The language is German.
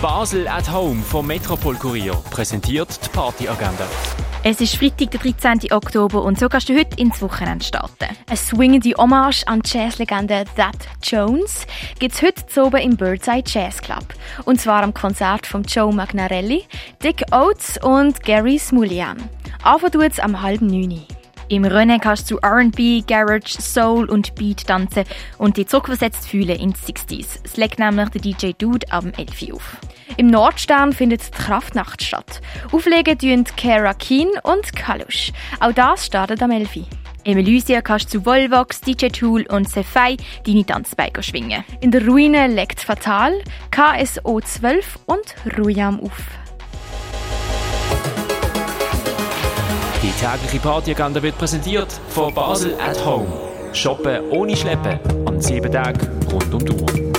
Basel at Home vom Metropol Kurier präsentiert die Partyagenda. Es ist Freitag, der 13. Oktober und so kannst du heute ins Wochenende starten. Eine swingende Hommage an die Jazzlegende That Jones gibt es heute zu oben im Birdseye Jazz Club. Und zwar am Konzert von Joe Magnarelli, Dick Oates und Gary Smulian. Anfangen tut es am halben neun. Im Rennen kannst du R&B, Garage, Soul und Beat tanzen und dich zurückversetzt fühlen in die 60s. Es legt nämlich der DJ Dude am 11 auf. Im Nordstern findet die Kraftnacht statt. Auflegen tun Kara Keen und Kalush. Auch das startet am 11. Im Elysia kannst du zu Volvox, DJ Tool und Cephai deine Tanzbeine schwingen. In der Ruine legt Fatal, KSO 12 und Ruyam auf. Die tägliche Partyagenda wird präsentiert von Basel at Home. Shoppen ohne Schleppen an sieben Tagen rund um die Uhr.